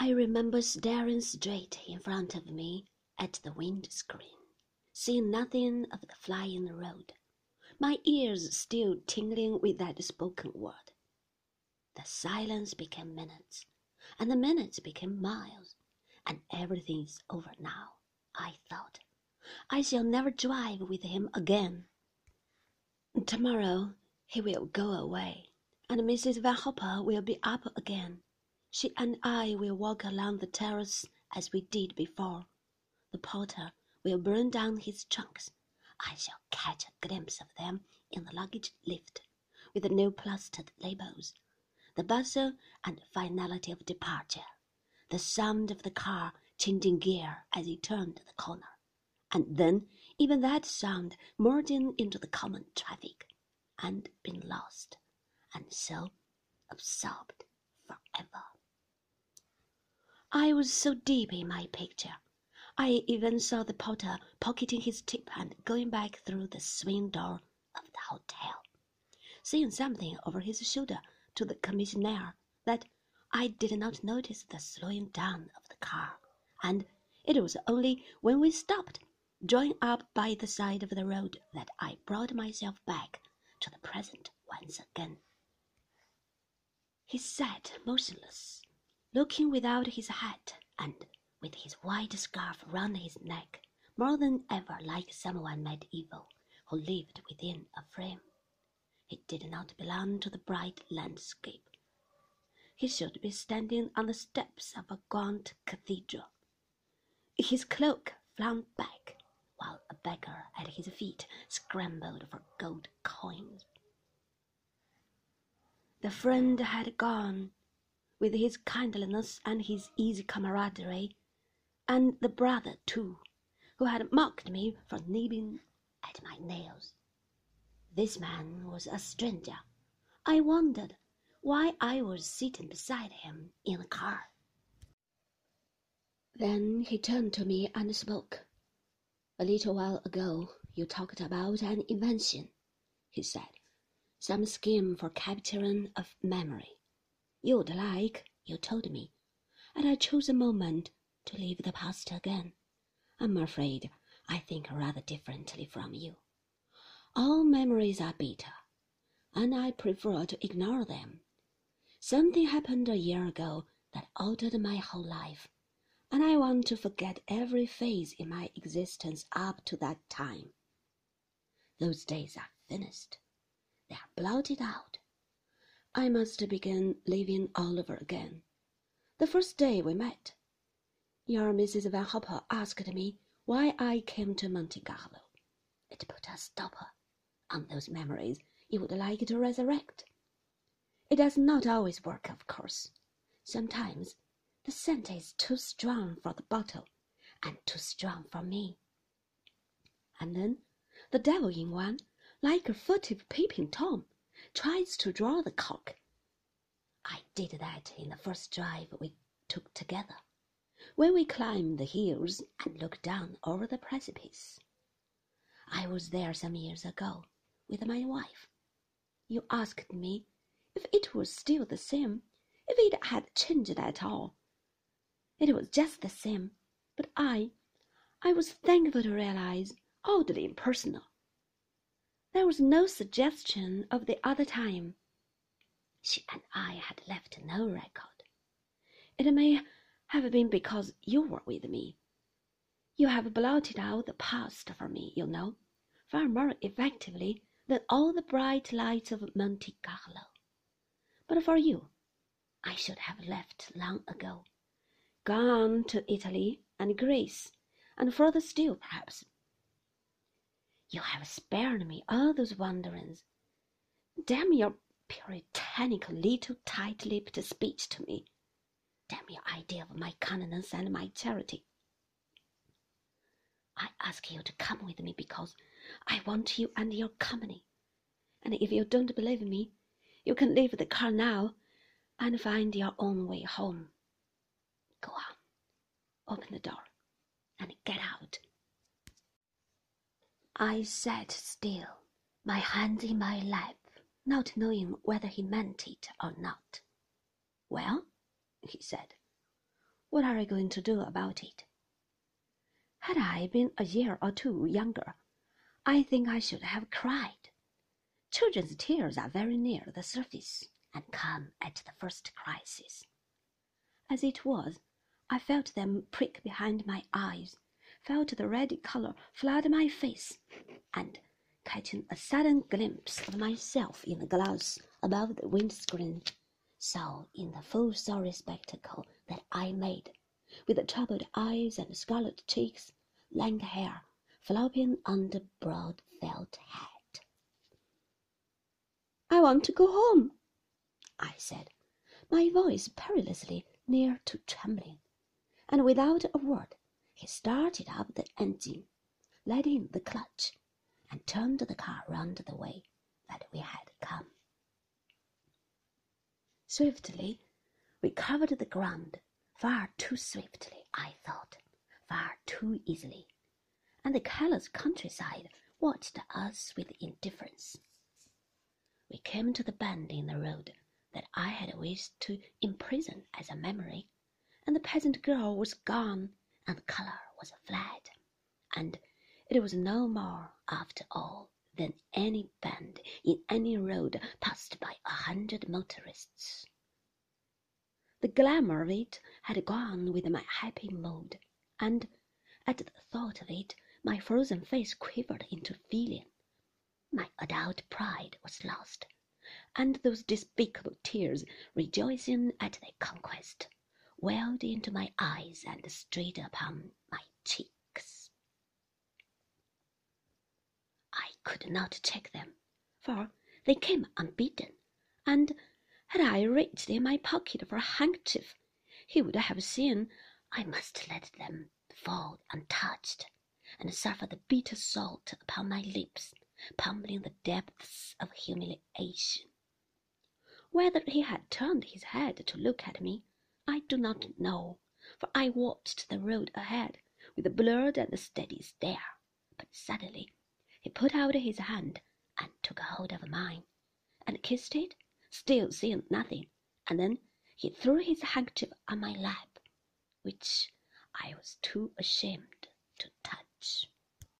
I remember staring straight in front of me at the wind screen, seeing nothing of the flying road, my ears still tingling with that spoken word. The silence became minutes, and the minutes became miles, and everything is over now, I thought. I shall never drive with him again. Tomorrow he will go away, and Mrs. Van Hopper will be up again. She and I will walk along the terrace as we did before. The porter will burn down his trunks. I shall catch a glimpse of them in the luggage lift, with the no plastered labels. The bustle and finality of departure, the sound of the car changing gear as it turned the corner, and then even that sound merging into the common traffic and being lost, and so absorbed forever. I was so deep in my picture. I even saw the porter pocketing his tip and going back through the swing door of the hotel, saying something over his shoulder to the commissionaire that I did not notice the slowing down of the car, and it was only when we stopped, drawing up by the side of the road, that I brought myself back to the present once again. He sat motionless looking without his hat and with his white scarf round his neck, more than ever like someone medieval who lived within a frame. He did not belong to the bright landscape. He should be standing on the steps of a gaunt cathedral. His cloak flung back, while a beggar at his feet scrambled for gold coins. The friend had gone with his kindliness and his easy camaraderie, and the brother, too, who had mocked me for nibbling at my nails. This man was a stranger. I wondered why I was sitting beside him in the car. Then he turned to me and spoke. A little while ago you talked about an invention, he said, some scheme for capturing a memory. You'd like, you told me, and I chose a moment to leave the past again. I'm afraid I think rather differently from you. All memories are bitter, and I prefer to ignore them. Something happened a year ago that altered my whole life, and I want to forget every phase in my existence up to that time. Those days are finished. They are blotted out. I must begin living all over again. The first day we met, your Mrs. Van Hopper asked me why I came to Monte Carlo. It put a stopper on those memories you would like to resurrect. It does not always work, of course. Sometimes the scent is too strong for the bottle and too strong for me. And then the devil in one, like a furtive peeping Tom, tries to draw the cork. I did that in the first drive we took together, when we climbed the hills and looked down over the precipice. I was there some years ago with my wife. You asked me if it was still the same, if it had changed at all. It was just the same, but I, I was thankful to realize, oddly impersonal, there was no suggestion of the other time. She and I had left no record. It may have been because you were with me. You have blotted out the past for me, you know, far more effectively than all the bright lights of Monte Carlo. But for you, I should have left long ago, gone to Italy and Greece, and further still, perhaps, you have spared me all those wanderings. Damn your puritanical little tight-lipped speech to me. Damn your idea of my kindness and my charity. I ask you to come with me because I want you and your company. And if you don't believe me, you can leave the car now and find your own way home. Go on, open the door and get out. I sat still, my hand in my lap, not knowing whether he meant it or not. Well, he said, What are you going to do about it? Had I been a year or two younger, I think I should have cried. Children's tears are very near the surface and come at the first crisis. As it was, I felt them prick behind my eyes, felt the red color flood my face, and catching a sudden glimpse of myself in the glass above the windscreen, saw in the full sorry spectacle that I made, with troubled eyes and scarlet cheeks, lank hair flopping under broad felt hat. I want to go home, I said, my voice perilously near to trembling, and without a word he started up the engine, let in the clutch, and turned the car round the way that we had come. Swiftly we covered the ground, far too swiftly, I thought, far too easily, and the careless countryside watched us with indifference. We came to the bend in the road that I had wished to imprison as a memory, and the peasant girl was gone, and the color was fled, and it was no more, after all, than any bend in any road passed by a hundred motorists. The glamour of it had gone with my happy mood, and at the thought of it my frozen face quivered into feeling. My adult pride was lost, and those despicable tears, rejoicing at their conquest, welled into my eyes and straight upon my cheeks. I could not check them, for they came unbidden, and had I reached in my pocket for a handkerchief, he would have seen I must let them fall untouched, and suffer the bitter salt upon my lips, pummeling the depths of humiliation. Whether he had turned his head to look at me, I do not know, for I watched the road ahead with a blurred and steady stare. But suddenly he put out his hand and took hold of mine, and kissed it, still seeing nothing, and then he threw his handkerchief on my lap, which I was too ashamed to touch.